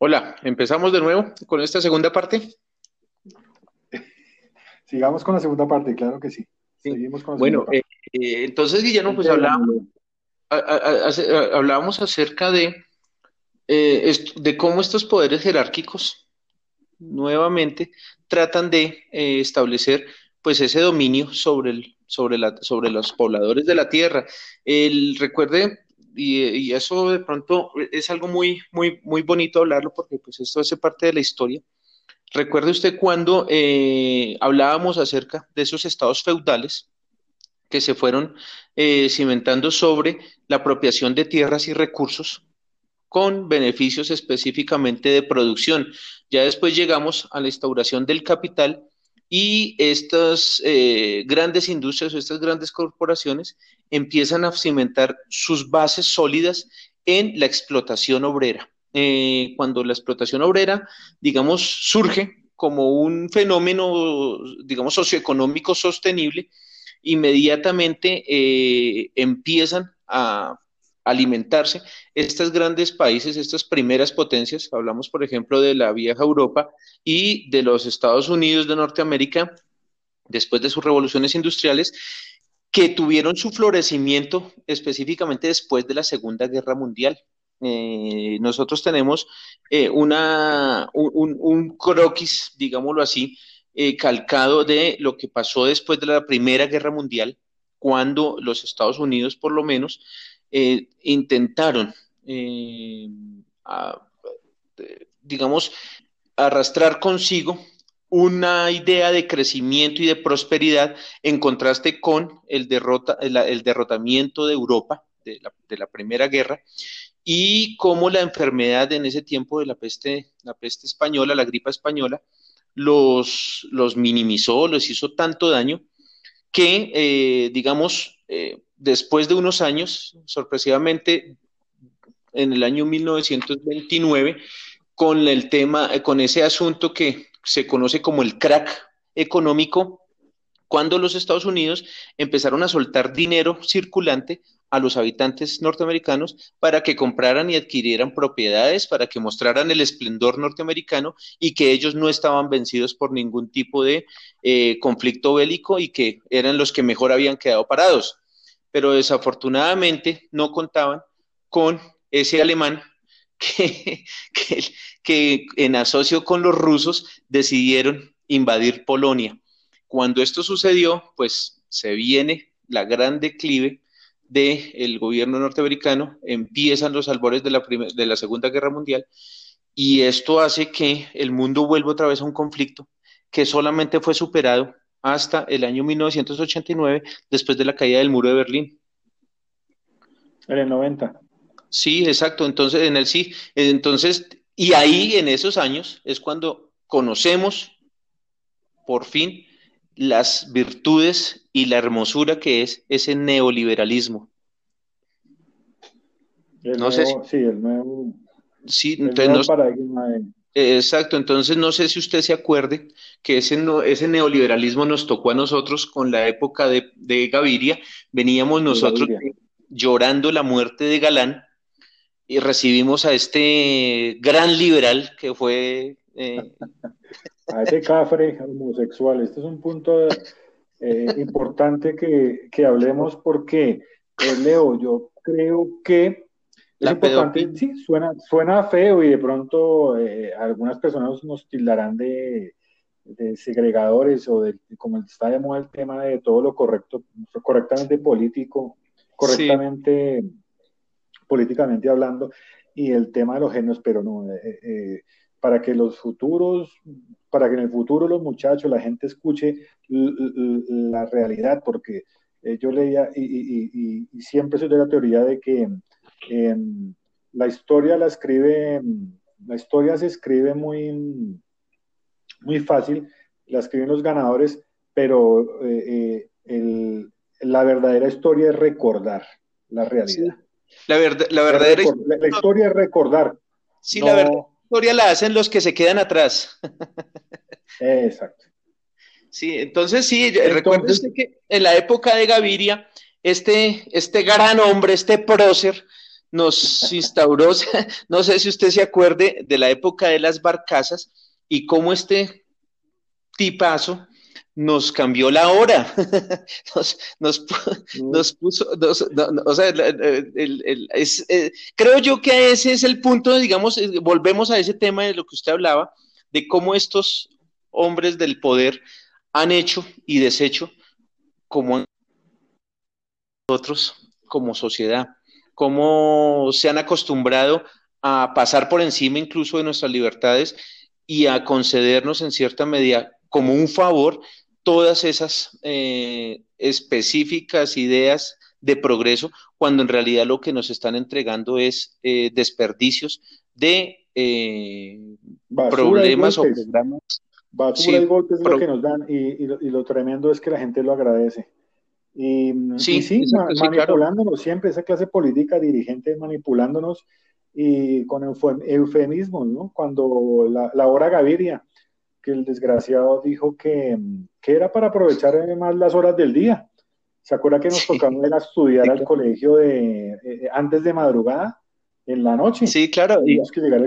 Hola, empezamos de nuevo con esta segunda parte. Sigamos con la segunda parte, claro que sí. Seguimos con la bueno, eh, eh, entonces Guillermo, pues hablábamos, hablábamos acerca de, eh, de cómo estos poderes jerárquicos nuevamente tratan de establecer pues ese dominio sobre, el, sobre, la, sobre los pobladores de la tierra. El, recuerde, y, eso de pronto es algo muy, muy, muy bonito hablarlo porque pues esto hace parte de la historia. Recuerde usted cuando eh, hablábamos acerca de esos estados feudales que se fueron eh, cimentando sobre la apropiación de tierras y recursos con beneficios específicamente de producción. Ya después llegamos a la instauración del capital y estas eh, grandes industrias o estas grandes corporaciones empiezan a cimentar sus bases sólidas en la explotación obrera. Eh, cuando la explotación obrera, digamos, surge como un fenómeno, digamos, socioeconómico sostenible, inmediatamente eh, empiezan a alimentarse estos grandes países, estas primeras potencias, hablamos por ejemplo de la vieja Europa y de los Estados Unidos de Norteamérica, después de sus revoluciones industriales, que tuvieron su florecimiento específicamente después de la Segunda Guerra Mundial. Eh, nosotros tenemos eh, una, un, croquis, digámoslo así, eh, calcado de lo que pasó después de la Primera Guerra Mundial, cuando los Estados Unidos, por lo menos, eh, intentaron, eh, digamos, arrastrar consigo una idea de crecimiento y de prosperidad en contraste con el, derrota, el, derrotamiento de Europa de la, Primera Guerra y cómo la enfermedad en ese tiempo de la peste, la peste española, la gripa española, los, los minimizó, les hizo tanto daño que, eh, digamos, después de unos años, sorpresivamente, en el año 1929, con el tema, eh, con ese asunto que se conoce como el crack económico, cuando los Estados Unidos empezaron a soltar dinero circulante a los habitantes norteamericanos para que compraran y adquirieran propiedades, para que mostraran el esplendor norteamericano y que ellos no estaban vencidos por ningún tipo de eh, conflicto bélico y que eran los que mejor habían quedado parados pero desafortunadamente no contaban con ese alemán que, en asocio con los rusos decidieron invadir Polonia. Cuando esto sucedió, pues se viene la gran declive del gobierno norteamericano, empiezan los albores de la, de la Segunda Guerra Mundial y esto hace que el mundo vuelva otra vez a un conflicto que solamente fue superado hasta el año 1989, después de la caída del muro de Berlín. En el 90. Sí, exacto. Entonces, en el sí, entonces, y ahí en esos años es cuando conocemos por fin las virtudes y la hermosura que es ese neoliberalismo. no sé sí, el nuevo, sí, entonces, paradigma de Exacto, entonces no sé si usted se acuerde que ese, ese neoliberalismo nos tocó a nosotros con la época de, Gaviria, veníamos nosotros llorando la muerte de Galán y recibimos a este gran liberal que fue... Eh, a ese cafre homosexual, este es un punto eh, importante que, que, hablemos porque, Leo, yo creo que es importante, sí, suena, suena feo y de pronto eh, algunas personas nos tildarán de, segregadores o de, como está de moda el tema de todo lo correcto, correctamente político, correctamente políticamente hablando, y el tema de los géneros, pero no, eh, eh, para que los futuros, para que en el futuro los muchachos, la gente escuche la realidad, porque yo leía y, y siempre soy de la teoría de que la historia la escribe, la historia se escribe muy, muy fácil, la escriben los ganadores, pero eh, eh, la verdadera historia es recordar la realidad. La, la verdadera la, historia es recordar. Sí, la verdadera historia la hacen los que se quedan atrás. Exacto. Sí, entonces sí, recuerde que en la época de Gaviria, este, este gran hombre, este prócer, nos instauró, no sé si usted se acuerde de la época de las barcazas y cómo este tipazo nos cambió la hora, nos, puso, o sea, eh, creo yo que ese es el punto, digamos, eh, volvemos a ese tema de lo que usted hablaba, de cómo estos hombres del poder han hecho y deshecho como nosotros como sociedad, cómo se han acostumbrado a pasar por encima incluso de nuestras libertades y a concedernos en cierta medida como un favor todas esas eh, específicas ideas de progreso, cuando en realidad lo que nos están entregando es eh, desperdicios de eh, problemas o programas. Basura y golpes es lo que nos dan y, lo, tremendo es que la gente lo agradece. Y sí, sí, manipulándonos siempre, esa clase política dirigente manipulándonos y con eufemismos, ¿no? Cuando la, la hora Gaviria, que el desgraciado dijo que, era para aprovechar más las horas del día. ¿Se acuerda que nos tocaba estudiar al colegio de, eh, antes de madrugada, en la noche? Sí, claro. Y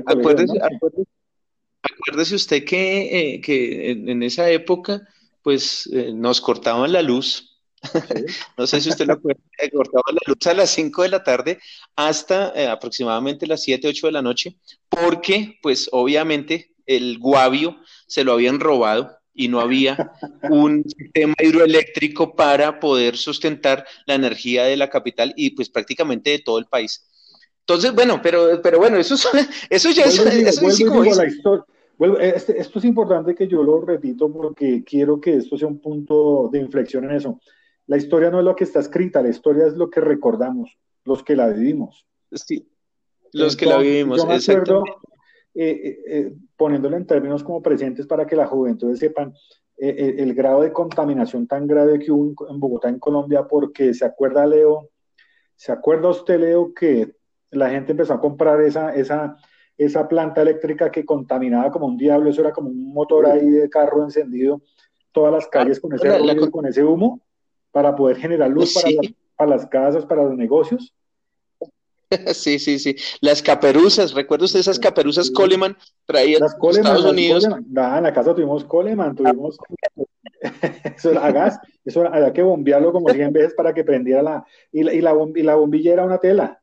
acuérdese, acuérdese, usted que, eh, que en, esa época, pues eh, nos cortaban la luz. no sé si usted lo acuerda, cortaban la luz a las 5 de la tarde hasta aproximadamente las 7, 8 de la noche, porque, pues obviamente, el guavio se lo habían robado y no había un sistema hidroeléctrico para poder sustentar la energía de la capital y pues prácticamente de todo el país. Entonces, bueno, pero, pero bueno, eso, eso ya es, esto es importante que yo lo repito porque quiero que esto sea un punto de inflexión en eso. La historia no es lo que está escrita, la historia es lo que recordamos, los que la vivimos. Sí, los que la vivimos, yo me acuerdo, eh, eh, eh, poniéndolo en términos como presentes para que la juventud sepan el grado de contaminación tan grave que hubo en Bogotá, en Colombia, porque se acuerda, Leo, se acuerda usted, Leo, que la gente empezó a comprar esa, esa, esa planta eléctrica que contaminaba como un diablo, eso era como un motor ahí de carro encendido, todas las calles con ese, ruido, con ese humo, para poder generar luz para, para las casas, para los negocios. Sí, sí, sí. Las caperuzas, ¿recuerda usted esas caperuzas Coleman traídas las Coleman, Estados Unidos? Nah, en la casa tuvimos Coleman, tuvimos eso era a gas, eso había que bombearlo como 100 veces para que prendiera la y, la, y la, y la bombilla era una tela.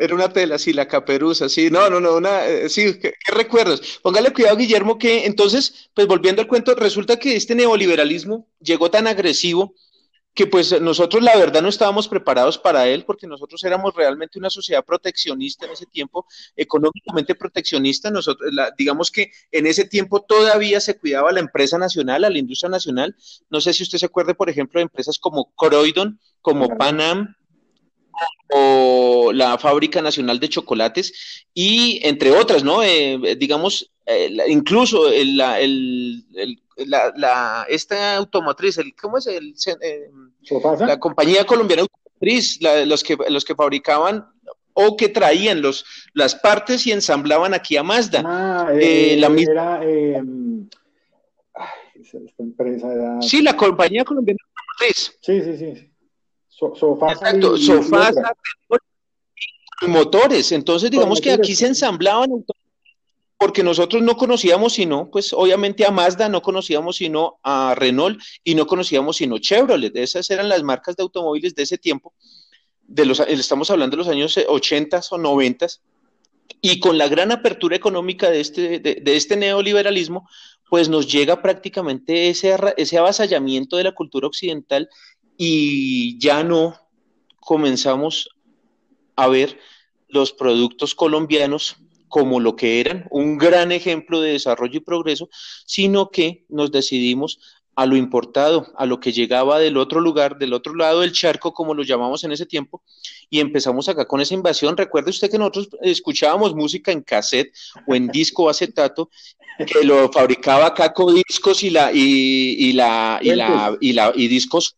Era una tela, sí, la caperuza, sí, no, no, no, una, eh, sí, ¿qué, ¿qué, recuerdos? Póngale cuidado, Guillermo, que entonces, pues volviendo al cuento, resulta que este neoliberalismo llegó tan agresivo que pues nosotros la verdad no estábamos preparados para él porque nosotros éramos realmente una sociedad proteccionista en ese tiempo, económicamente proteccionista, nosotros digamos que en ese tiempo todavía se cuidaba a la empresa nacional, a la industria nacional, no sé si usted se acuerde por ejemplo de empresas como Croydon, como Panam, o la Fábrica Nacional de Chocolates y entre otras, ¿no? Eh, digamos, eh, incluso el, el, la, la, esta automotriz, el, ¿cómo es? El, eh, la compañía colombiana automotriz, los, que, los que fabricaban o que traían los, las partes y ensamblaban aquí a Mazda. Ah, eh, la era, em, esta empresa era... Sí, la compañía colombiana automotriz. Sí, sí, sí. Sofasa Exacto, y, Sofasa y motores. Entonces, digamos que aquí se ensamblaban porque nosotros no conocíamos sino, pues obviamente a Mazda, no conocíamos sino a Renault y no conocíamos sino Chevrolet. Esas eran las marcas de automóviles de ese tiempo. De los, estamos hablando de los años 80 o 90 y con la gran apertura económica de este, de, este neoliberalismo, pues nos llega prácticamente ese, ese avasallamiento de la cultura occidental y ya no comenzamos a ver los productos colombianos como lo que eran, un gran ejemplo de desarrollo y progreso, sino que nos decidimos a lo importado, a lo que llegaba del otro lugar, del otro lado del charco, como lo llamamos en ese tiempo, y empezamos acá con esa invasión. Recuerde usted que nosotros escuchábamos música en cassette o en disco acetato, que lo fabricaba Caco Discos y la y, la y la y la y discos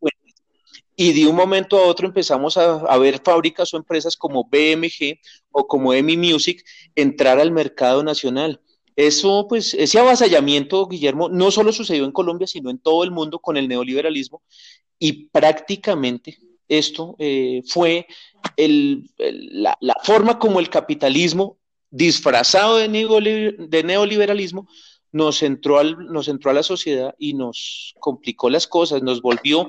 y de un momento a otro empezamos a, ver fábricas o empresas como BMG o como EMI Music entrar al mercado nacional. Eso, pues, ese avasallamiento, Guillermo, no solo sucedió en Colombia, sino en todo el mundo con el neoliberalismo y prácticamente esto eh, fue la, forma como el capitalismo disfrazado de, neoliberalismo nos entró, nos entró a la sociedad y nos complicó las cosas, nos volvió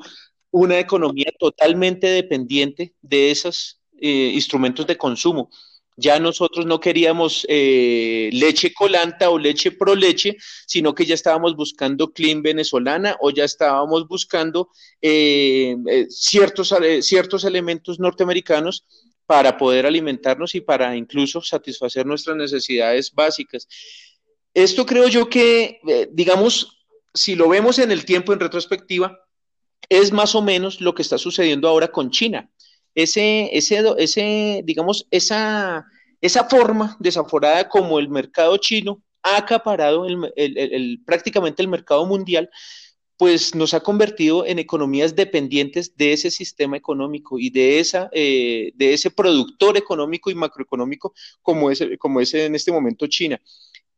una economía totalmente dependiente de esos eh, instrumentos de consumo. Ya nosotros no queríamos eh, leche colanta o leche pro leche, sino que ya estábamos buscando clean venezolana o ya estábamos buscando eh, ciertos, ciertos elementos norteamericanos para poder alimentarnos y para incluso satisfacer nuestras necesidades básicas. Esto creo yo que, digamos, si lo vemos en el tiempo en retrospectiva, es más o menos lo que está sucediendo ahora con China. Ese, ese, ese digamos, esa, esa forma desaforada como el mercado chino ha acaparado el, prácticamente el mercado mundial, pues nos ha convertido en economías dependientes de ese sistema económico y de, esa, eh, de ese productor económico y macroeconómico como es, como en este momento China.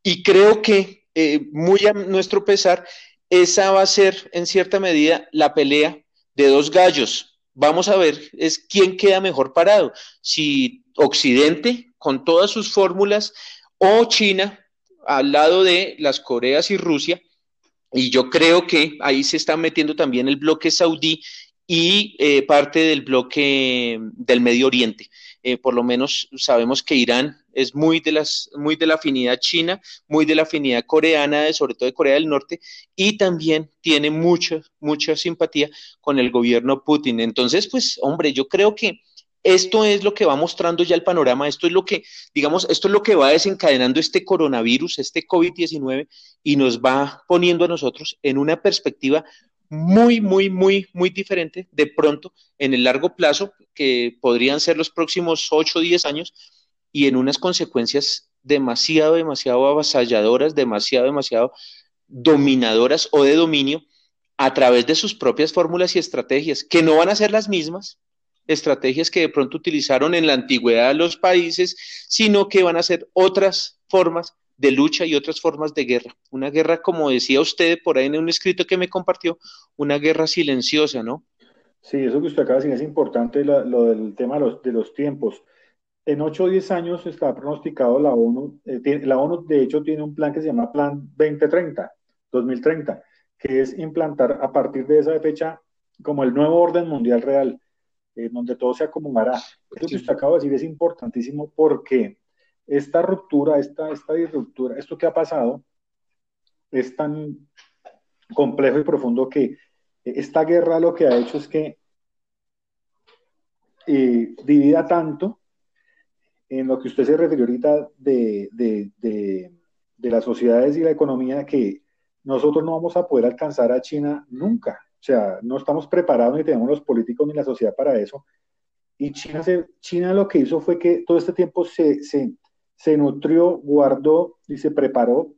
Y creo que, eh, muy a nuestro pesar, esa va a ser en cierta medida la pelea de dos gallos. Vamos a ver es quién queda mejor parado, si Occidente con todas sus fórmulas o China al lado de las Coreas y Rusia. Y yo creo que ahí se está metiendo también el bloque saudí y eh, parte del bloque del Medio Oriente. Eh, por lo menos sabemos que Irán es muy de, las, muy de la afinidad china, muy de la afinidad coreana, sobre todo de Corea del Norte, y también tiene mucha, mucha simpatía con el gobierno Putin. Entonces, pues, hombre, yo creo que esto es lo que va mostrando ya el panorama, esto es lo que, digamos, esto es lo que va desencadenando este coronavirus, este COVID-19, y nos va poniendo a nosotros en una perspectiva muy, muy, muy, muy diferente de pronto en el largo plazo, que podrían ser los próximos 8 o 10 años, y en unas consecuencias demasiado, demasiado avasalladoras, demasiado, demasiado dominadoras o de dominio a través de sus propias fórmulas y estrategias, que no van a ser las mismas estrategias que de pronto utilizaron en la antigüedad los países, sino que van a ser otras formas de lucha y otras formas de guerra. Una guerra, como decía usted por ahí en un escrito que me compartió, una guerra silenciosa, ¿no? Sí, eso que usted acaba de decir es importante, lo del tema de los, de los, tiempos. En 8 o 10 años está pronosticado la ONU, eh, la ONU de hecho tiene un plan que se llama Plan 2030, 2030, que es implantar a partir de esa fecha como el nuevo orden mundial real, en donde todo se acomodará. Eso que usted acaba de decir es importantísimo porque esta ruptura, esta, esta disruptura, esto que ha pasado, es tan complejo y profundo que esta guerra lo que ha hecho es que eh, divida tanto en lo que usted se refirió ahorita de, de, de, de, las sociedades y la economía que nosotros no vamos a poder alcanzar a China nunca. O sea, no estamos preparados ni tenemos los políticos ni la sociedad para eso. Y China, se, China lo que hizo fue que todo este tiempo se, se, se nutrió, guardó y se preparó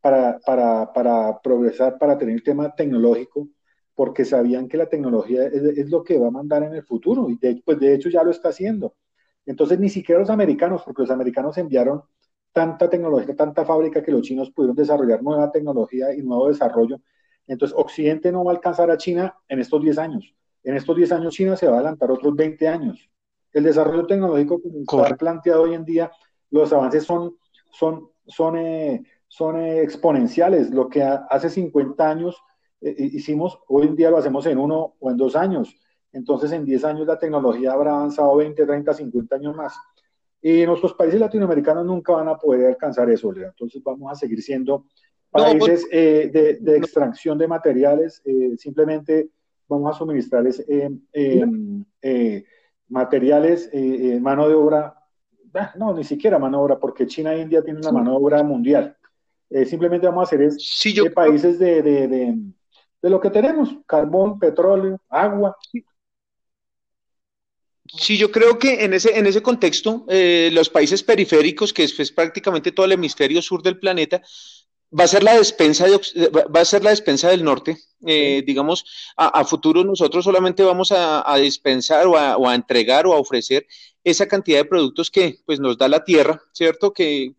para, para, para progresar, para tener tema tecnológico, porque sabían que la tecnología es, lo que va a mandar en el futuro y de, pues de hecho ya lo está haciendo. Entonces ni siquiera los americanos, porque los americanos enviaron tanta tecnología, tanta fábrica que los chinos pudieron desarrollar nueva tecnología y nuevo desarrollo. Entonces Occidente no va a alcanzar a China en estos 10 años. En estos 10 años China se va a adelantar otros 20 años. El desarrollo tecnológico como está planteado hoy en día los avances son, son, son, eh, son eh, exponenciales. Lo que hace 50 años eh, hicimos, hoy en día lo hacemos en uno o en dos años. Entonces, en 10 años la tecnología habrá avanzado 20, 30, 50 años más. Y nuestros países latinoamericanos nunca van a poder alcanzar eso. Entonces, vamos a seguir siendo países de, de, extracción de materiales. simplemente vamos a suministrarles materiales, mano de obra no, ni siquiera mano de obra, porque China e India tienen una mano de obra mundial. Eh, simplemente vamos a hacer es de países de, de, de, lo que tenemos, carbón, petróleo, agua. Sí, yo creo que en ese, en ese contexto, eh, los países periféricos, que es, prácticamente todo el hemisferio sur del planeta, va a ser la despensa de, va a ser la despensa del norte. Eh, digamos, a, futuro nosotros solamente vamos a, a dispensar o a, o a, entregar o a ofrecer esa cantidad de productos que pues nos da la tierra, ¿cierto? Que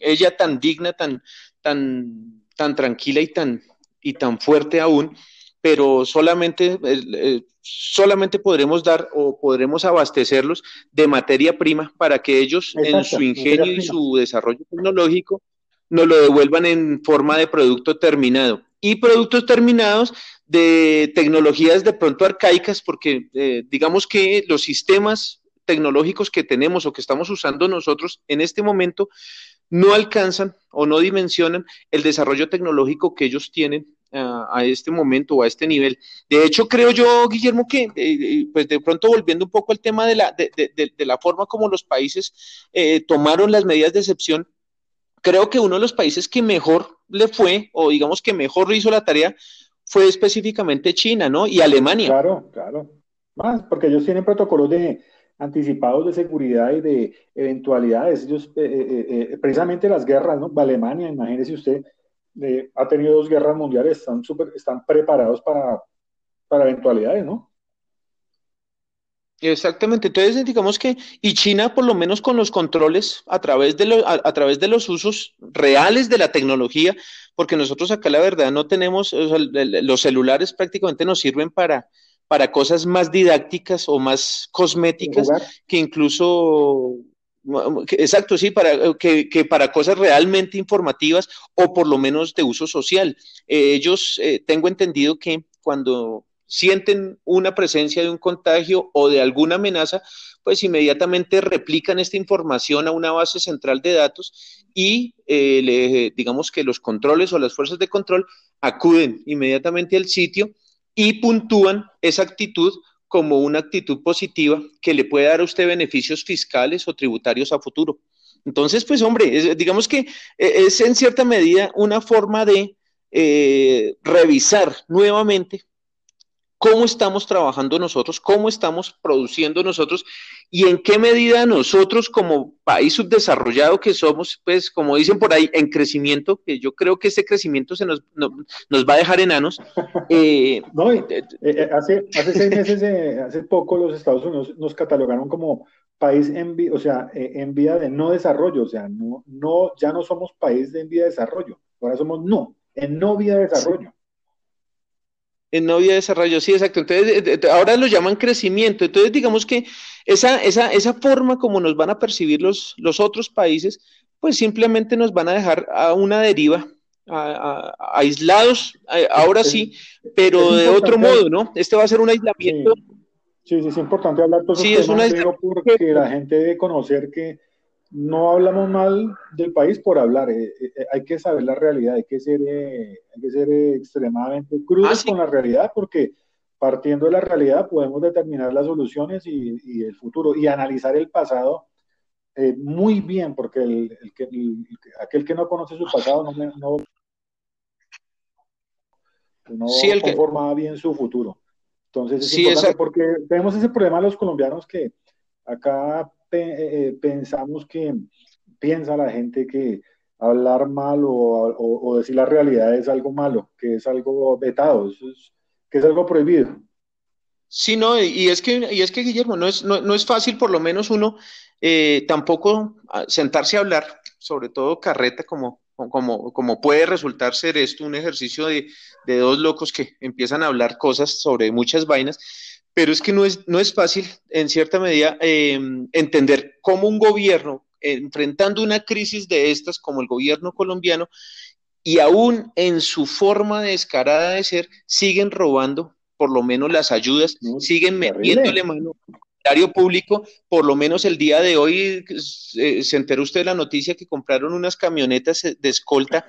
ella tan digna, tan, tan, tan tranquila y tan, y tan fuerte aún, pero solamente, eh, solamente podremos dar o podremos abastecerlos de materia prima para que ellos en su ingenio y su desarrollo tecnológico nos lo devuelvan en forma de producto terminado. Y productos terminados de tecnologías de pronto arcaicas, porque eh, digamos que los sistemas tecnológicos que tenemos o que estamos usando nosotros en este momento no alcanzan o no dimensionan el desarrollo tecnológico que ellos tienen a, este momento o a este nivel. De hecho, creo yo, Guillermo, que eh, eh, pues de pronto volviendo un poco al tema de la, de, de, la forma como los países eh, tomaron las medidas de excepción, creo que uno de los países que mejor le fue, o digamos que mejor hizo la tarea, fue específicamente China, ¿no? Y Alemania. Claro, claro. Más, porque ellos tienen protocolos de anticipados de seguridad y de eventualidades. Ellos, precisamente las guerras, ¿no? Alemania, imagínese usted, ha tenido dos guerras mundiales, están, super, están preparados para, para eventualidades, ¿no? Exactamente, entonces digamos que, y China por lo menos con los controles a través de, lo, a, través de los usos reales de la tecnología, porque nosotros acá la verdad no tenemos, los celulares prácticamente nos sirven para, para cosas más didácticas o más cosméticas que incluso Exacto, sí, para, eh, que, para cosas realmente informativas o por lo menos de uso social. Eh, ellos, eh, tengo entendido que cuando sienten una presencia de un contagio o de alguna amenaza, pues inmediatamente replican esta información a una base central de datos y le, digamos que los controles o las fuerzas de control acuden inmediatamente al sitio y puntúan esa actitud como una actitud positiva que le puede dar a usted beneficios fiscales o tributarios a futuro. Entonces, pues hombre, digamos que eh, es en cierta medida una forma de eh, revisar nuevamente cómo estamos trabajando nosotros, cómo estamos produciendo nosotros y en qué medida nosotros como país subdesarrollado que somos, pues como dicen por ahí, en crecimiento, que yo creo que ese crecimiento se nos, nos va a dejar enanos. Eh, no, eh, eh, hace, hace seis meses, hace poco los Estados Unidos nos catalogaron como país en, o sea, en vía de no desarrollo, o sea, no, no, ya no somos país de en vía de desarrollo, ahora somos no, en no vía de desarrollo. En no de desarrollo, sí, exacto. Entonces, ahora lo llaman crecimiento. Entonces, digamos que esa, esa, esa forma como nos van a percibir los, los otros países, pues simplemente nos van a dejar a una deriva, aislados, ahora sí, pero de otro modo, ¿no? Este va a ser un aislamiento. Sí, sí, es importante hablar de sí, es un porque la gente debe conocer que no hablamos mal del país por hablar, eh, eh, eh, hay que saber la realidad, hay que ser, hay que ser extremadamente crudos ah, con la realidad porque partiendo de la realidad podemos determinar las soluciones y, el futuro y analizar el pasado muy bien porque el, que, aquel que no conoce su pasado no, no, no conforma bien su futuro. Entonces es importante porque tenemos ese problema los colombianos que acá eh, eh, pensamos que piensa la gente que hablar mal o, decir la realidad es algo malo, que es algo vetado, que es algo prohibido. Sí, no, y es que, y es que Guillermo, no es, no, es fácil por lo menos uno eh, tampoco ah, sentarse a hablar, sobre todo carreta, como, como, como puede resultar ser esto un ejercicio de, de dos locos que empiezan a hablar cosas sobre muchas vainas pero es que no es, no es fácil, en cierta medida, em, entender cómo un gobierno, enfrentando una crisis de estas, como el gobierno colombiano, y aún en su forma descarada de ser, siguen robando por lo menos las ayudas, siguen metiéndole mano al público, por lo menos el día de hoy eh, se enteró usted de la noticia que compraron unas camionetas de escolta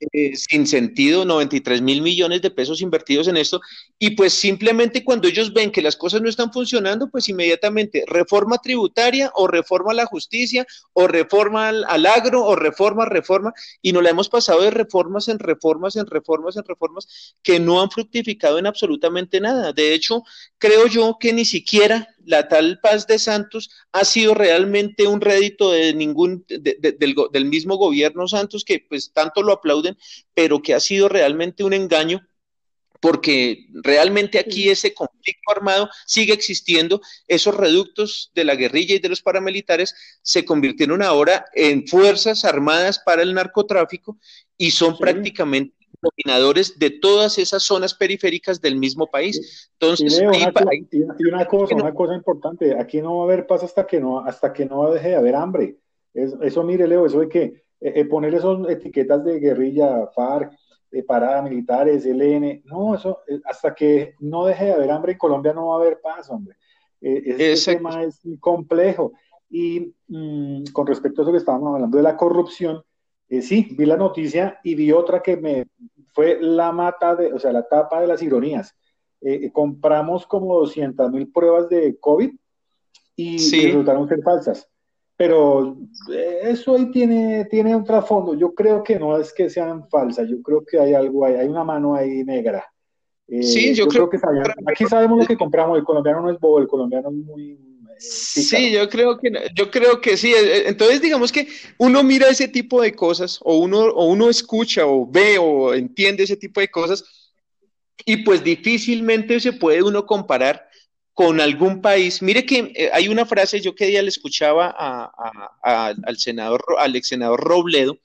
eh, sin sentido, 93 mil millones de pesos invertidos en esto, y pues simplemente cuando ellos ven que las cosas no están funcionando, pues inmediatamente reforma tributaria o reforma a la justicia o reforma al, agro o reforma, reforma, y nos la hemos pasado de reformas en reformas, en reformas, en reformas, que no han fructificado en absolutamente nada. De hecho, creo yo que ni siquiera la tal paz de Santos ha sido realmente un rédito de ningún, del, mismo gobierno Santos, que pues tanto lo aplauden, pero que ha sido realmente un engaño porque realmente aquí ese conflicto armado sigue existiendo, esos reductos de la guerrilla y de los paramilitares se convirtieron ahora en fuerzas armadas para el narcotráfico y son prácticamente dominadores de todas esas zonas periféricas del mismo país. Entonces, y, una, cosa, una cosa importante, aquí no va a haber paz hasta que no, hasta que no deje de haber hambre. eso, mire, Leo, eso de que eh, eh, poner esas etiquetas de guerrilla, FARC, de paramilitares, ELN, no, eso, hasta que no deje de haber hambre en Colombia no va a haber paz, hombre. Ese tema es complejo. Y mm, con respecto a eso que estábamos hablando de la corrupción, eh, sí, vi la noticia y vi otra que me fue la mata de, o sea, la tapa de las ironías. Eh, eh, compramos como 200 mil pruebas de COVID y resultaron ser falsas. Pero eso ahí tiene, tiene un trasfondo. Yo creo que no es que sean falsas, yo creo que hay algo ahí, hay una mano ahí negra. sí, yo, creo, que aquí sabemos lo que compramos, el colombiano no es bobo, el colombiano es muy, Sí, yo creo que yo creo que sí. Eh, entonces, digamos que uno mira ese tipo de cosas, o uno, o uno escucha, o ve, o entiende ese tipo de cosas, y pues difícilmente se puede uno comparar con algún país. Mire que eh, hay una frase, yo que día le escuchaba al senador, al ex senador Robledo,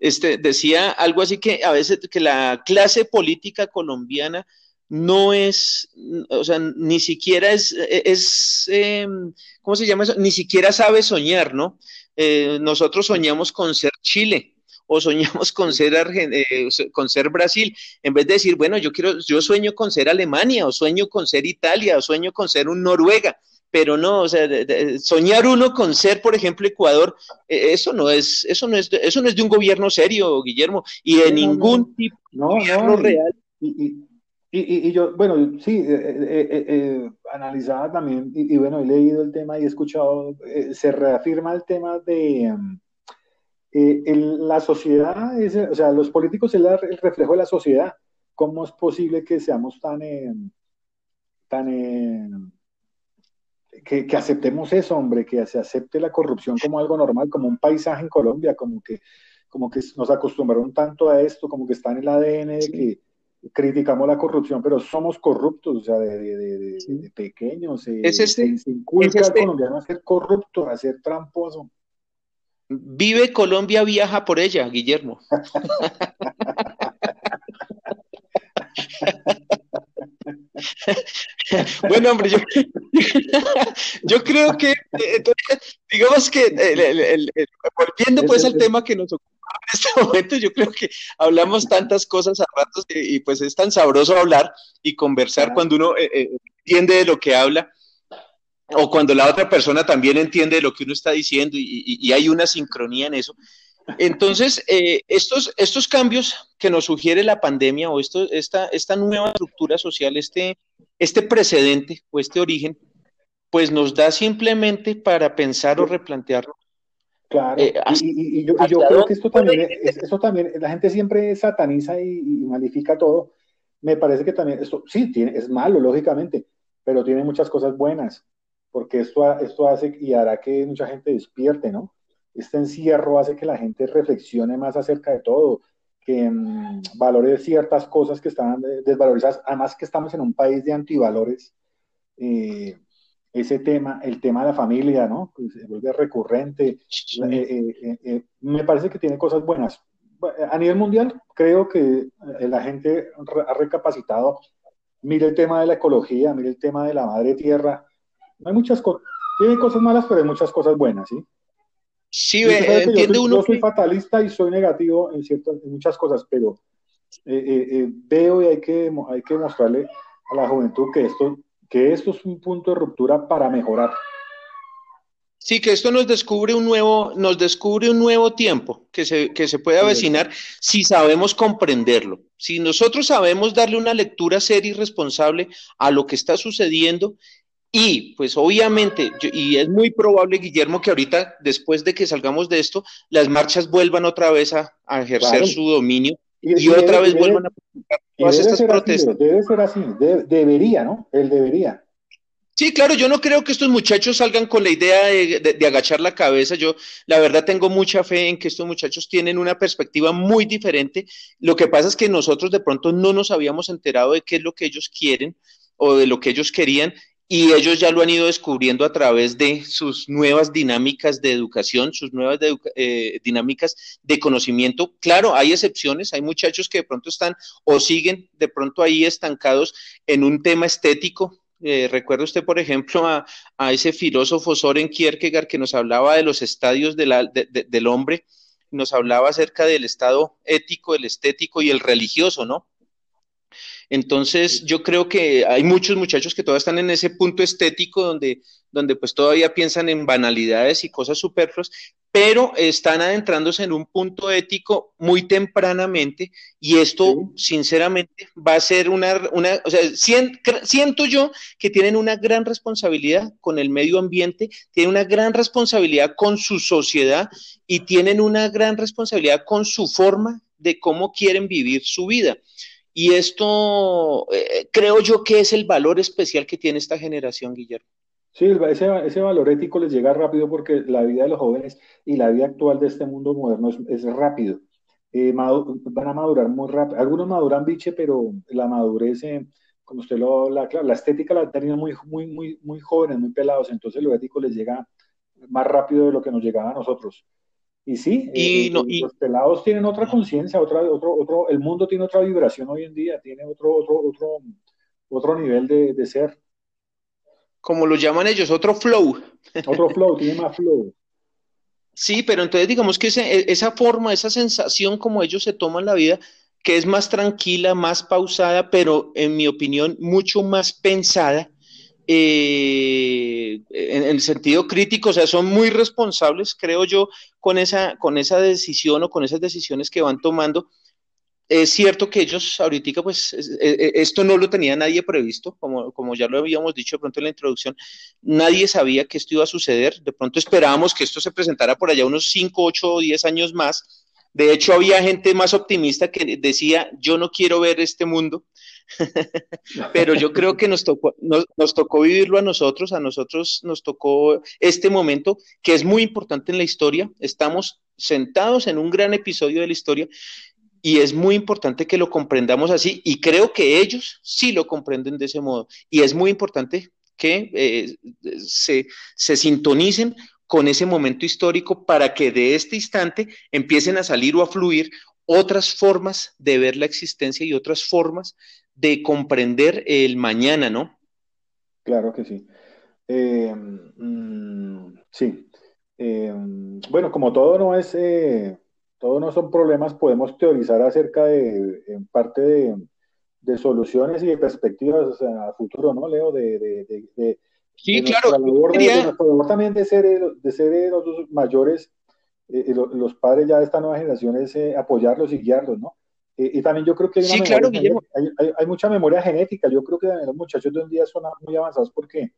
este, decía algo así que a veces que la clase política colombiana no es, o sea, ni siquiera es, es em, ¿cómo se llama eso? Ni siquiera sabe soñar, ¿no? Eh, nosotros soñamos con ser Chile o soñamos con ser, eh, con ser Brasil, en vez de decir, bueno, yo quiero, yo sueño con ser Alemania, o sueño con ser Italia, o sueño con ser un Noruega, pero no, o sea, soñar uno con ser, por ejemplo, Ecuador, e, eso no es, eso no es, eso no es de un gobierno serio, Guillermo, y de ningún tipo de gobierno real. Y, y, yo, bueno, sí, eh, eh, eh, analizaba también, y, bueno, he leído el tema y he escuchado, se reafirma el tema de la sociedad, es, o sea, los políticos es el reflejo de la sociedad. ¿Cómo es posible que seamos tan, tan, que, que, aceptemos eso, hombre, que se acepte la corrupción como algo normal, como un paisaje en Colombia, como que, como que nos acostumbraron tanto a esto, como que está en el ADN de que criticamos la corrupción, pero somos corruptos, o sea, de, pequeños. es este, se, inculca este colombiano a ser corrupto, a ser tramposo. Vive Colombia, viaja por ella, Guillermo. bueno, hombre, yo, yo creo que, eh, digamos que, volviendo pues al tema que nos ocupa en este momento, yo creo que hablamos tantas cosas a ratos y, pues es tan sabroso hablar y conversar cuando uno eh, eh, entiende de lo que habla o cuando la otra persona también entiende de lo que uno está diciendo y, hay una sincronía en eso. Entonces, eh, estos, estos cambios que nos sugiere la pandemia o esto, esta, esta nueva estructura social, este, este precedente o este origen, pues nos da simplemente para pensar o replantearlo Claro, eh, y, yo, creo que esto también, esto también, la gente siempre sataniza y, malifica todo. Me parece que también, esto sí, tiene, es malo, lógicamente, pero tiene muchas cosas buenas, porque esto, esto hace y hará que mucha gente despierte, ¿no? Este encierro hace que la gente reflexione más acerca de todo, que mm, valore ciertas cosas que están desvalorizadas, además que estamos en un país de antivalores. Eh, ese tema, el tema de la familia, ¿no? Pues se vuelve recurrente. Eh, eh, eh, me parece que tiene cosas buenas. A nivel mundial, creo que la gente ha recapacitado. Mire el tema de la ecología, mire el tema de la madre tierra. Hay muchas cosas, tiene cosas malas, pero hay muchas cosas buenas, ¿sí? Sí, entiende yo uno. Yo soy fatalista y soy negativo en, ciertas, en muchas cosas, pero veo y hay que, hay que mostrarle a la juventud que esto que esto es un punto de ruptura para mejorar. Sí, que esto nos descubre un nuevo, nos descubre un nuevo tiempo que se, que se puede avecinar si sabemos comprenderlo. Si nosotros sabemos darle una lectura seria y responsable a lo que está sucediendo y pues obviamente, y es muy probable, Guillermo, que ahorita, después de que salgamos de esto, las marchas vuelvan otra vez a, ejercer su dominio y, otra vez vuelvan a todas estas protestas. debe ser así, debería, ¿no? Él debería. Sí, claro, yo no creo que estos muchachos salgan con la idea de, agachar la cabeza. Yo, la verdad, tengo mucha fe en que estos muchachos tienen una perspectiva muy diferente. Lo que pasa es que nosotros de pronto no nos habíamos enterado de qué es lo que ellos quieren o de lo que ellos querían y ellos ya lo han ido descubriendo a través de sus nuevas dinámicas de educación, sus nuevas eh, dinámicas de conocimiento. Claro, hay excepciones, hay muchachos que de pronto están o siguen de pronto ahí estancados en un tema estético. Eh, recuerda usted, por ejemplo, a, ese filósofo Soren Kierkegaard que nos hablaba de los estadios del hombre, nos hablaba acerca del estado ético, el estético y el religioso, ¿no? Entonces, yo creo que hay muchos muchachos que todavía están en ese punto estético donde, donde pues todavía piensan en banalidades y cosas superfluas, pero están adentrándose en un punto ético muy tempranamente y esto, sinceramente, va a ser una, una o sea, siento yo que tienen una gran responsabilidad con el medio ambiente, tienen una gran responsabilidad con su sociedad y tienen una gran responsabilidad con su forma de cómo quieren vivir su vida. Y esto eh, creo yo que es el valor especial que tiene esta generación, Guillermo. Sí, ese, ese, valor ético les llega rápido porque la vida de los jóvenes y la vida actual de este mundo moderno es, rápido. Eh, van a madurar muy rápido. Algunos maduran biche, pero la madurez, eh, como usted lo la, la estética la tienen muy, muy, muy, muy jóvenes, muy pelados, entonces lo ético les llega más rápido de lo que nos llegaba a nosotros. Y sí, y, eh, eh, los pelados tienen otra conciencia, otra, otro, otro, el mundo tiene otra vibración hoy en día, tiene otro, otro, otro, otro nivel de, de ser. Como lo llaman ellos, otro flow. Otro flow, tiene más flow. Sí, pero entonces digamos que e, esa forma, esa sensación como ellos se toman la vida, que es más tranquila, más pausada, pero en mi opinión mucho más pensada, eh, en, el sentido crítico, o sea, son muy responsables, creo yo, con esa, con esa decisión o con esas decisiones que van tomando. Es cierto que ellos ahorita, pues, esto no lo tenía nadie previsto, como, como ya lo habíamos dicho de pronto en la introducción, nadie sabía que esto iba a suceder, de pronto esperábamos que esto se presentara por allá unos 5, 8 o 10 años más. De hecho, había gente más optimista que decía, yo no quiero ver este mundo, pero yo creo que nos tocó, nos, tocó vivirlo a nosotros, a nosotros nos tocó este momento que es muy importante en la historia. Estamos sentados en un gran episodio de la historia y es muy importante que lo comprendamos así y creo que ellos sí lo comprenden de ese modo y es muy importante que eh, se, se sintonicen con ese momento histórico para que de este instante empiecen a salir o a fluir otras formas de ver la existencia y otras formas de comprender el mañana, ¿no? Claro que sí. Eh, mm, sí. Eh, bueno, como todo no es, eh, todo no son problemas, podemos teorizar acerca de, en parte de, soluciones y de perspectivas a futuro, ¿no, Leo? De, sí, claro. también de ser, de ser los mayores, los padres ya de esta nueva generación es apoyarlos y guiarlos, ¿no? y también yo creo que hay, mucha memoria genética. Yo creo que los muchachos de en día son muy avanzados porque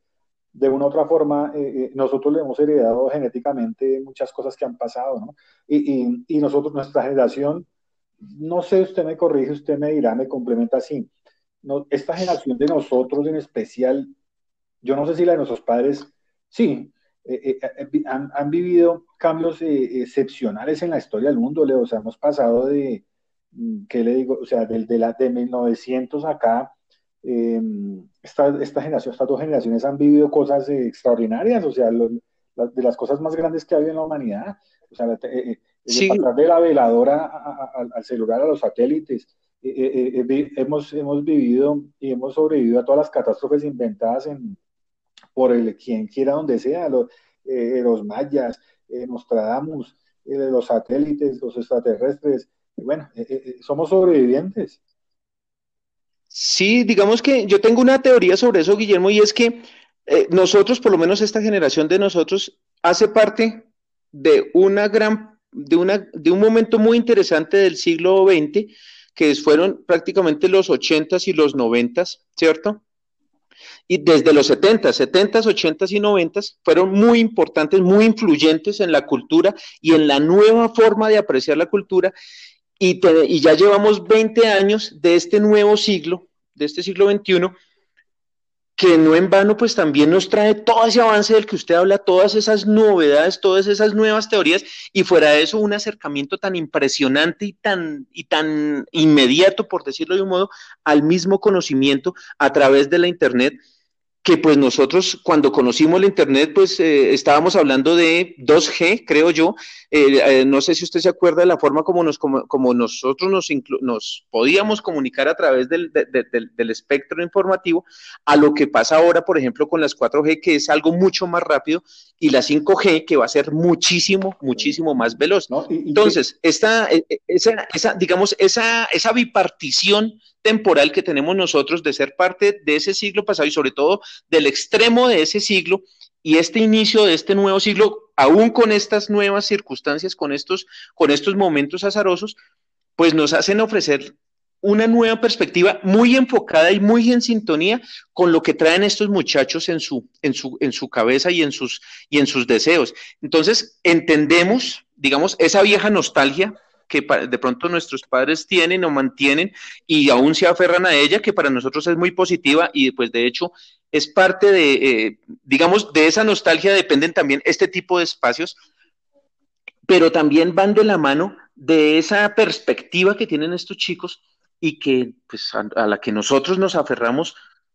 de una u otra forma eh, eh, nosotros le hemos heredado genéticamente muchas cosas que han pasado, ¿no? Y, y, nosotros, nuestra generación, no sé, usted me corrige, usted me dirá, me complementa así. No, esta generación de nosotros en especial, yo no sé si la de nuestros padres, sí, eh, han, han, vivido cambios excepcionales en la historia del mundo, Leo. O sea, hemos pasado de, Mm, ¿qué le digo? O sea, desde la, de 1900 acá, em, esta, esta, generación, estas dos generaciones han vivido cosas extraordinarias, o sea, de las cosas más grandes que ha habido en la humanidad. O sea, eh, eh, de la veladora al celular, a los satélites. Eh, hemos, hemos vivido y hemos sobrevivido a todas las catástrofes inventadas en, por el quien quiera donde sea, los, los mayas, Nostradamus, los satélites, los extraterrestres, bueno, eh, eh, eh, somos sobrevivientes. Sí, digamos que yo tengo una teoría sobre eso, Guillermo, y es que nosotros, por lo menos esta generación de nosotros, hace parte de una gran, de una, de un momento muy interesante del siglo XX, que fueron prácticamente los ochentas y los noventas, ¿cierto? Y desde los 70, 70, 80 y 90 fueron muy importantes, muy influyentes en la cultura y en la nueva forma de apreciar la cultura. Y, ya llevamos 20 años de este nuevo siglo, de este siglo XXI, que no en vano pues también nos trae todo ese avance del que usted habla, todas esas novedades, todas esas nuevas teorías y fuera de eso un acercamiento tan impresionante y tan, y tan inmediato, por decirlo de un modo, al mismo conocimiento a través de la Internet que pues nosotros cuando conocimos el Internet, pues eh, estábamos hablando de 2G, creo yo. Eh, eh, no sé si usted se acuerda de la forma como, nos, como, nosotros nos, nos podíamos comunicar a través del, del, espectro informativo a lo que pasa ahora, por ejemplo, con las 4G, que es algo mucho más rápido, y la 5G, que va a ser muchísimo, muchísimo más veloz. Entonces, esta, esa, esa, digamos, esa, esa bipartición temporal que tenemos nosotros de ser parte de ese siglo pasado y sobre todo del extremo de ese siglo y este inicio de este nuevo siglo, aún con estas nuevas circunstancias, con estos, con estos momentos azarosos, pues nos hacen ofrecer una nueva perspectiva muy enfocada y muy en sintonía con lo que traen estos muchachos en su, en su, en su cabeza y en, sus, y en sus deseos. Entonces, entendemos, digamos, esa vieja nostalgia que de pronto nuestros padres tienen o mantienen y aún se aferran a ella, que para nosotros es muy positiva y pues de hecho es parte de, eh, digamos, de esa nostalgia dependen también este tipo de espacios, pero también van de la mano de esa perspectiva que tienen estos chicos y que pues a, la que nosotros nos aferramos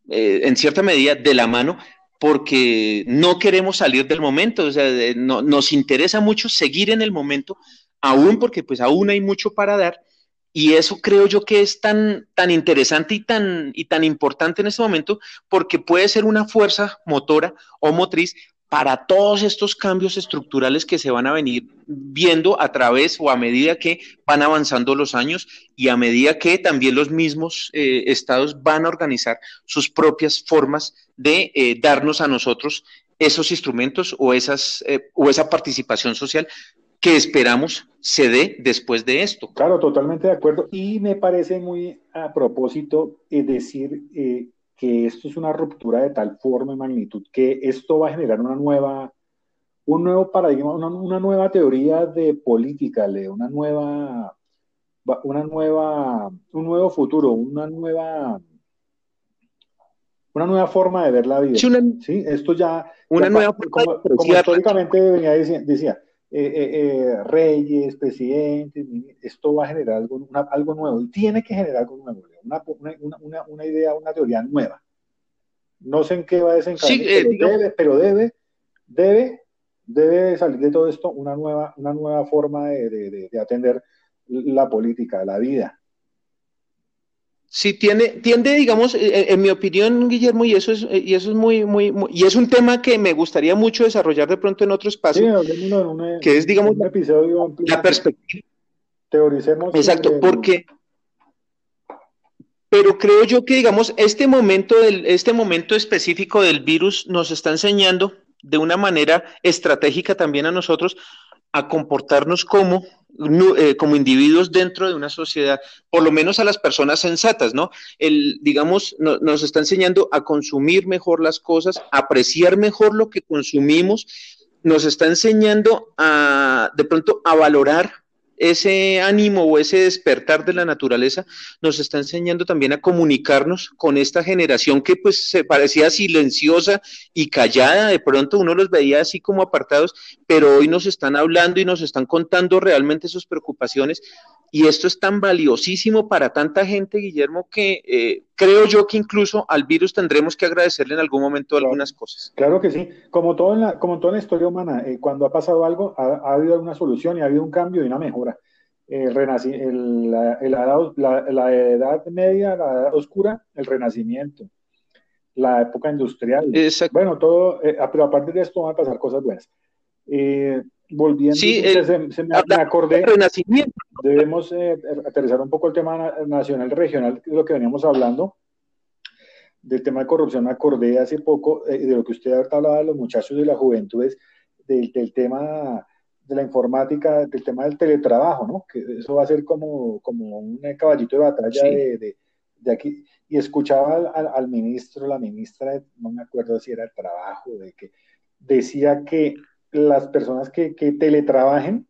eh, en cierta medida de la mano porque no queremos salir del momento, o sea, nos interesa mucho seguir en el momento, aún porque pues aún hay mucho para dar y eso creo yo que es tan, tan interesante y tan, y tan importante en este momento porque puede ser una fuerza motora o motriz para todos estos cambios estructurales que se van a venir viendo a través o a medida que van avanzando los años y a medida que también los mismos eh, estados van a organizar sus propias formas de eh, darnos a nosotros esos instrumentos o, esas, eh, o esa participación social que esperamos se dé después de esto. Claro, totalmente de acuerdo. Y me parece muy a propósito eh, decir eh, que esto es una ruptura de tal forma y magnitud que esto va a generar una nueva, un nuevo paradigma, una, nueva teoría de política, Leo, una nueva, una nueva, un nuevo futuro, una nueva una nueva forma de ver la vida. Sí, esto ya... Una nueva como, como históricamente venía, decía eh, eh, eh, reyes, presidentes, esto va a generar algo, algo nuevo y tiene que generar algo nuevo, una, idea, una teoría nueva. No sé en qué va a desencadenar, pero, debe, debe, debe, salir de todo esto una nueva, una nueva forma de atender la política, la vida. Sí, tiene, tiende, digamos, eh, eh, en mi opinión, Guillermo, y eso es, eh, y eso es muy, muy, y es un tema que me gustaría mucho desarrollar de pronto en otro espacio, que es, digamos, la perspectiva. Teoricemos. Exacto, porque, pero creo yo que, digamos, este momento, del, este momento específico del virus nos está enseñando de una manera estratégica también a nosotros a comportarnos como eh, como individuos dentro de una sociedad, por lo menos a las personas sensatas, ¿no? El, digamos, nos está enseñando a consumir mejor las cosas, apreciar mejor lo que consumimos, nos está enseñando a, de pronto, a valorar ese ánimo o ese despertar de la naturaleza nos está enseñando también a comunicarnos con esta generación que pues se parecía silenciosa y callada, de pronto uno los veía así como apartados, pero hoy nos están hablando y nos están contando realmente sus preocupaciones y esto es tan valiosísimo para tanta gente, Guillermo, que eh, creo yo que incluso al virus tendremos que agradecerle en algún momento algunas cosas. Claro que sí, como, todo en la, como toda la historia humana, eh, cuando ha pasado algo, ha, habido alguna solución y ha habido un cambio y una mejora. Eh, la, la, edad media, la edad oscura, el renacimiento, la época industrial. Bueno, todo, pero a partir de esto van a pasar cosas buenas volviendo, sí, se, me, acordé, debemos eh, aterrizar un poco el tema nacional, regional, lo que veníamos hablando, del tema de corrupción, me acordé hace poco eh, de lo que usted hablaba de los muchachos de la juventud, del, del, tema de la informática, del tema del teletrabajo, ¿no? Que eso va a ser como, como un caballito de batalla de, de, de, aquí. Y escuchaba al, al, ministro, la ministra, no me acuerdo si era el trabajo, de que decía que las personas que, teletrabajen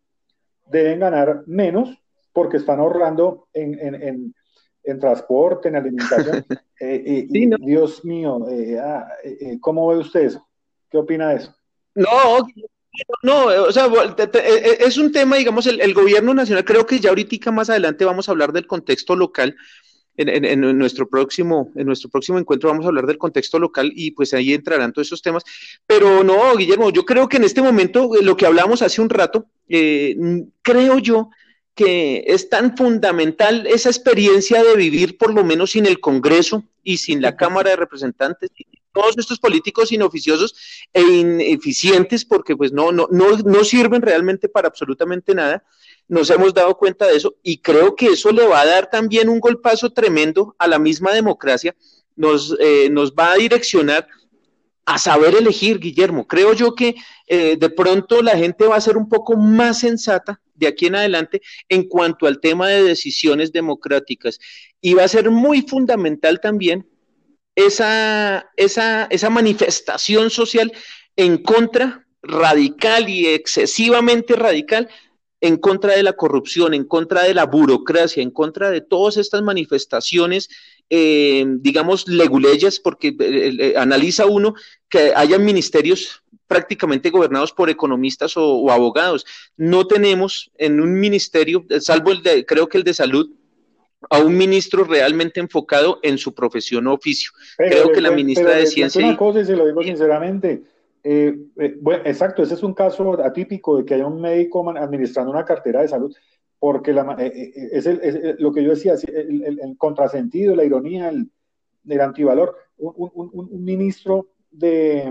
deben ganar menos porque están ahorrando en, transporte, en alimentación. Eh, Dios mío, eh, ah, eh, ¿cómo ve usted eso? ¿Qué opina de eso? No, no, o sea, es un tema, digamos, el, el, gobierno nacional, creo que ya ahorita más adelante vamos a hablar del contexto local, en, nuestro próximo, en nuestro próximo encuentro vamos a hablar del contexto local y pues ahí entrarán todos esos temas. Pero no, Guillermo, yo creo que en este momento, eh, lo que hablamos hace un rato, eh, creo yo que es tan fundamental esa experiencia de vivir por lo menos sin el Congreso y sin la Cámara de Representantes, todos estos políticos inoficiosos e ineficientes porque pues no, no, no, no sirven realmente para absolutamente nada, nos hemos dado cuenta de eso y creo que eso le va a dar también un golpazo tremendo a la misma democracia, nos, eh, nos va a direccionar a saber elegir, Guillermo. Creo yo que eh, de pronto la gente va a ser un poco más sensata de aquí en adelante en cuanto al tema de decisiones democráticas. Y va a ser muy fundamental también esa, esa, esa manifestación social en contra radical y excesivamente radical en contra de la corrupción, en contra de la burocracia, en contra de todas estas manifestaciones, eh, digamos, leguleyas, porque eh, eh, analiza uno que haya ministerios prácticamente gobernados por economistas o, abogados. No tenemos en un ministerio, salvo el de, creo que el de salud, a un ministro realmente enfocado en su profesión o oficio. creo que la ministra de Ciencia... Una cosa y se lo digo sinceramente, eh, eh, bueno, exacto, ese es un caso atípico de que haya un médico administrando una cartera de salud, porque la, eh, es, lo que yo decía, el, contrasentido, la ironía, el, antivalor. Un, ministro de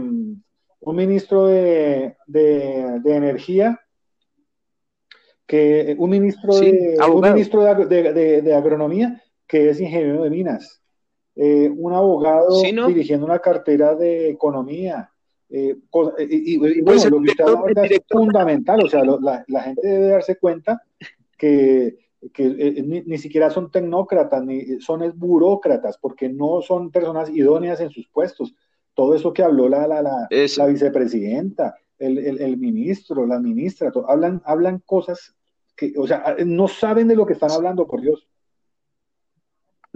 un ministro de, energía que un ministro de un ministro de, agronomía que es ingeniero de minas, un abogado dirigiendo una cartera de economía, eh, eh, y, bueno, pues lo que usted es fundamental, o sea, la, gente debe darse cuenta que, eh, ni, siquiera son tecnócratas, ni son es burócratas, porque no son personas idóneas en sus puestos. Todo eso que habló la, la, la, la vicepresidenta, el, el, el, ministro, la ministra, hablan, hablan cosas que, o sea, no saben de lo que están hablando, por Dios.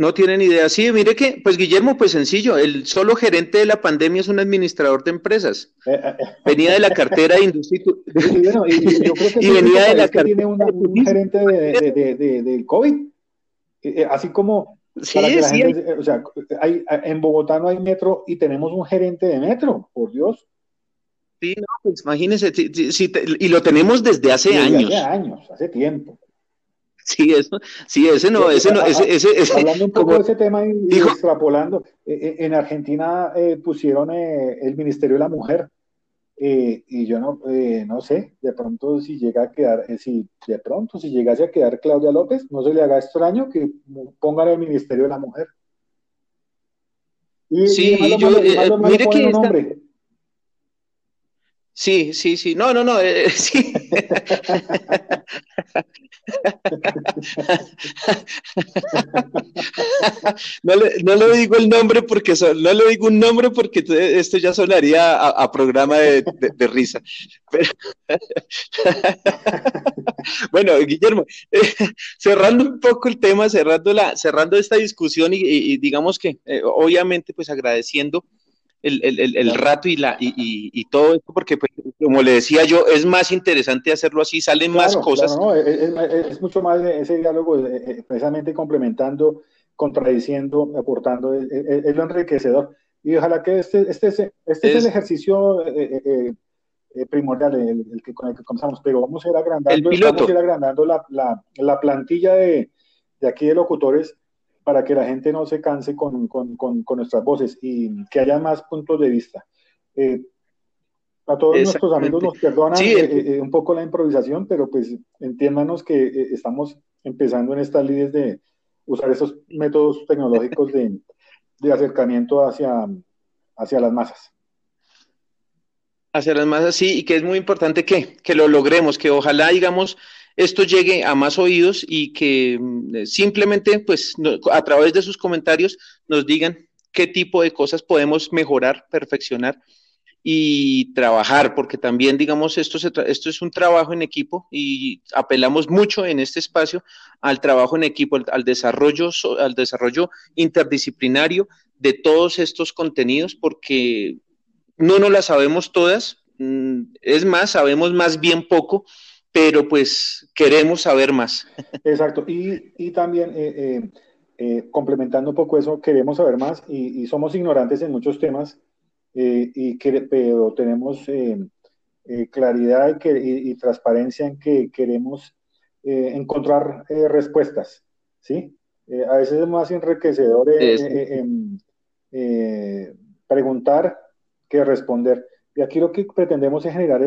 No tienen idea. Sí, mire que, pues Guillermo, pues sencillo, el solo gerente de la pandemia es un administrador de empresas. Eh, eh, eh. Venía de la cartera de industria. Y, venía de la cartera. Tiene un gerente de, de, del COVID. Así como. Sí, sí. o sea, hay, en Bogotá no hay metro y tenemos un gerente de metro, por Dios. Sí, no, pues imagínese, y lo tenemos desde hace años. Hace años, hace tiempo. Sí, eso, sí, ese no, ese no, ese, ese, Hablando un poco de ese tema y, extrapolando, eh, eh, en Argentina eh, pusieron el Ministerio de la Mujer y yo no, no sé, de pronto si llega a quedar, si de pronto si llegase a quedar Claudia López, no se le haga extraño que pongan el Ministerio de la Mujer. Y, sí, y yo, mire que nombre. Sí, sí, sí. No, no, no. sí. no, le, no le digo el nombre porque no le digo un nombre porque esto ya sonaría a, programa de, risa. bueno, Guillermo, cerrando un poco el tema, cerrando la, cerrando esta discusión y, digamos que eh, obviamente pues agradeciendo el, rato y, la, y, todo esto, porque pues, como le decía yo, es más interesante hacerlo así, salen más cosas. es, mucho más ese diálogo, eh, eh, precisamente complementando, contradiciendo, aportando, es, lo enriquecedor. Y ojalá que este, este, este es el ejercicio eh, primordial, el, que, con el que comenzamos, pero vamos a ir agrandando, vamos a ir agrandando la, la, la plantilla de, de aquí de locutores para que la gente no se canse con, con, con, nuestras voces y que haya más puntos de vista. Eh, a todos nuestros amigos nos perdonan eh, eh, un poco la improvisación, pero pues entiéndanos que estamos empezando en estas líneas de usar esos métodos tecnológicos de, de acercamiento hacia, hacia las masas hacia las masas, sí, y que es muy importante que, que lo logremos, que ojalá, digamos, esto llegue a más oídos y que mm, simplemente, pues, a través de sus comentarios nos digan qué tipo de cosas podemos mejorar, perfeccionar y trabajar, porque también, digamos, esto, esto es un trabajo en equipo y apelamos mucho en este espacio al trabajo en equipo, al, desarrollo, al desarrollo interdisciplinario de todos estos contenidos, porque no nos las sabemos todas, mm, es más, sabemos más bien poco pero pues queremos saber más. Exacto, y, y también eh, eh, eh, complementando un poco eso, queremos saber más y, somos ignorantes en muchos temas, y que, pero tenemos claridad y, transparencia en que queremos encontrar respuestas, ¿sí? a veces es más enriquecedor preguntar que responder. Y aquí lo que pretendemos es generar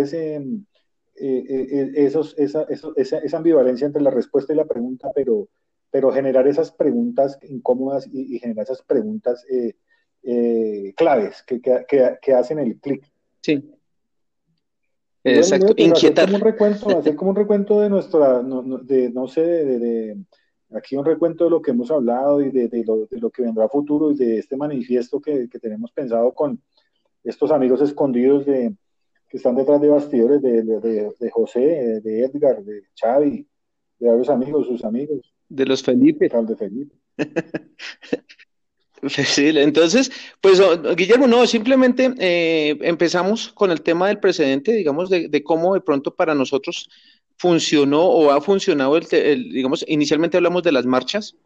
ese, esos, esa, esa, ambivalencia entre la respuesta y la pregunta, pero pero generar esas preguntas incómodas y, generar esas preguntas eh, eh, claves que, que, que, hacen el clic. Sí. Exacto, inquietar. Hacer como, un recuento, hacer como un recuento de nuestra, no, de, no sé, de, aquí un recuento de lo que hemos hablado y de, lo, de, lo, que vendrá a futuro y de este manifiesto que, que tenemos pensado con estos amigos escondidos de, que están detrás de bastidores de, José, de Edgar, de Xavi, de varios amigos, sus amigos. De los Felipe. de Felipe. Sí, entonces, pues Guillermo, no, simplemente eh, empezamos con el tema del precedente, digamos, de, cómo de pronto para nosotros funcionó o ha funcionado, el, digamos, inicialmente hablamos de las marchas,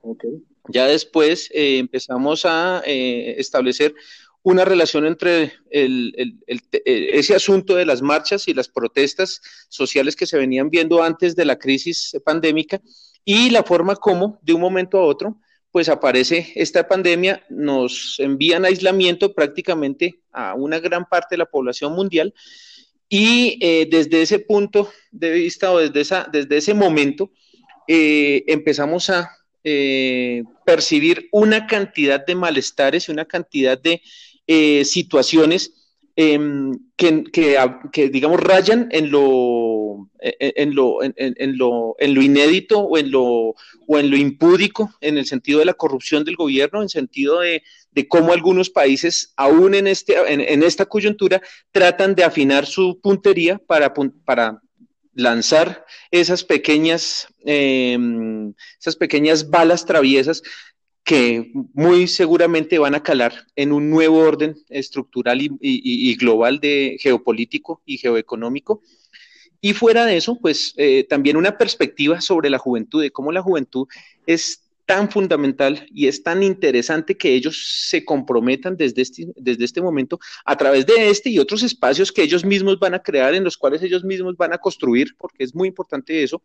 ya después eh, empezamos a eh, establecer una relación entre ese asunto de las marchas y las protestas sociales que se venían viendo antes de la crisis pandémica y la forma como de un momento a otro pues aparece esta pandemia, nos envían aislamiento prácticamente a una gran parte de la población mundial y eh, desde ese punto de vista o desde, esa, desde ese momento eh, empezamos a eh, percibir una cantidad de malestares y una cantidad de situaciones em, que, que, digamos, rayan en lo, en, lo, en, lo, en lo inédito o en lo, o en lo impúdico, en el sentido de la corrupción del gobierno, en sentido de, de cómo algunos países, aún en, este, en, esta coyuntura, tratan de afinar su puntería para, para lanzar esas pequeñas, em, esas pequeñas balas traviesas que muy seguramente van a calar en un nuevo orden estructural y, global de geopolítico y geoeconómico. Y fuera de eso, pues eh, también una perspectiva sobre la juventud, de cómo la juventud es tan fundamental y es tan interesante que ellos se comprometan desde este, desde este momento a través de este y otros espacios que ellos mismos van a crear, en los cuales ellos mismos van a construir, porque es muy importante eso,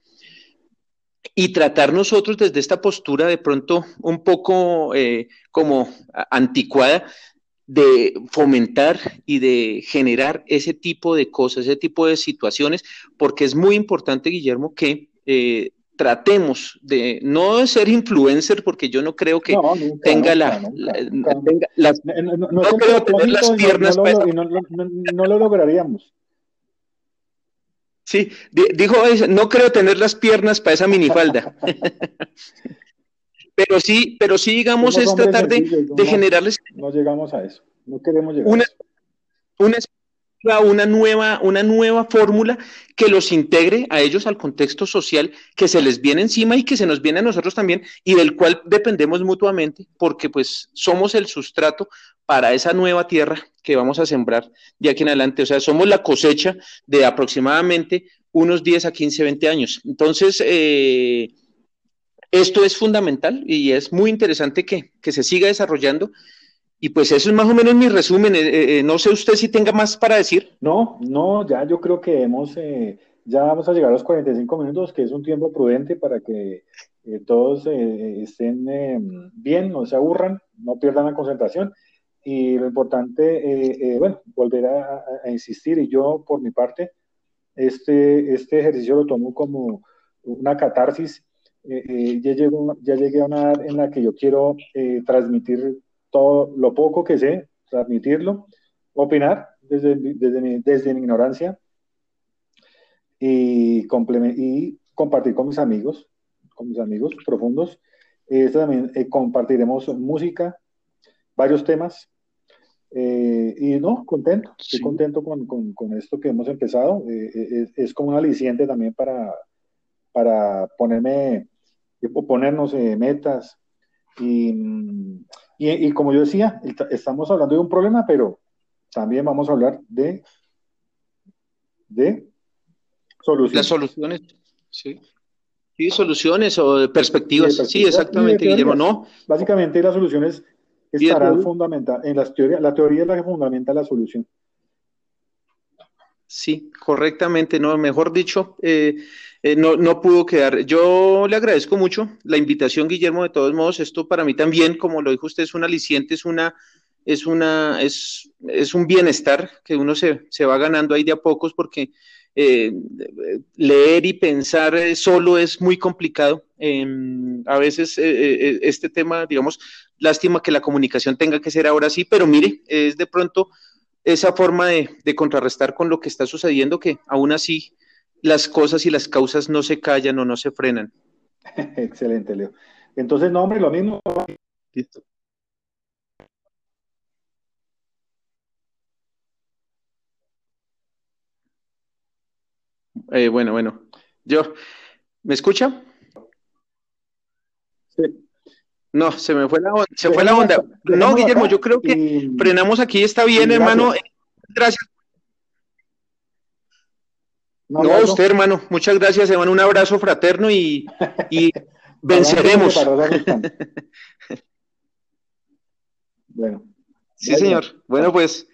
y tratar nosotros desde esta postura de pronto un poco eh, como anticuada de fomentar y de generar ese tipo de cosas, ese tipo de situaciones, porque es muy importante, Guillermo, que eh, tratemos de no ser influencer, porque yo no creo que tenga la, no, creo tener las piernas no lo lograríamos. Sí, dijo, no creo tener las piernas para esa minifalda. pero sí, pero sí, digamos, es tratar de, generarles. No llegamos a eso, no queremos llegar a eso. Una, una nueva, una nueva fórmula que los integre a ellos al contexto social que se les viene encima y que se nos viene a nosotros también y del cual dependemos mutuamente porque pues somos el sustrato para esa nueva tierra que vamos a sembrar de aquí en adelante. O sea, somos la cosecha de aproximadamente unos 10 a 15, 20 años. Entonces, eh, esto es fundamental y es muy interesante que, que se siga desarrollando y pues eso es más o menos mi resumen. Eh, eh, no sé usted si tenga más para decir. No, no, ya yo creo que hemos, eh, ya vamos a llegar a los 45 minutos, que es un tiempo prudente para que todos estén bien, no se aburran, no pierdan la concentración. Y lo importante, bueno, volver a, insistir, y yo por mi parte, este, este ejercicio lo tomo como una catarsis. ya, llego, ya llegué a una edad en la que yo quiero transmitir todo lo poco que sé, transmitirlo, opinar desde, desde, mi, desde mi ignorancia y, y compartir con mis amigos, con mis amigos profundos. Este también eh, compartiremos música, varios temas. Eh, y no, contento, estoy contento con, con, con, esto que hemos empezado. Eh, es, como un aliciente también para, para ponerme, ponernos metas y mm, y, como yo decía, estamos hablando de un problema, pero también vamos a hablar de, de soluciones. Las soluciones, sí. Sí, soluciones o perspectivas. Sí, exactamente, Guillermo, no. Básicamente las soluciones estarán fundamentadas, en las teorías, la teoría es la que fundamenta la solución. Sí, correctamente, no, mejor dicho, eh, eh, no, no pudo quedar. Yo le agradezco mucho la invitación, Guillermo, de todos modos, esto para mí también, como lo dijo usted, es un aliciente, es una, es una, es, es un bienestar que uno se, se va ganando ahí de a pocos porque eh, leer y pensar eh, solo es muy complicado. Em, a veces eh, este tema, digamos, lástima que la comunicación tenga que ser ahora sí, pero mire, es de pronto esa forma de, contrarrestar con lo que está sucediendo que aún así las cosas y las causas no se callan o no se frenan. Excelente, Leo. Entonces, no, hombre, lo mismo. Listo. Eh, bueno, bueno. Yo, ¿me escucha? Sí. No, se me fue la onda. Se fue la onda. No, Guillermo, yo creo que frenamos aquí, está bien, hermano. Gracias. No, usted, hermano. Muchas gracias, hermano. Un abrazo fraterno y, y venceremos. bueno. Sí, señor. Bueno, pues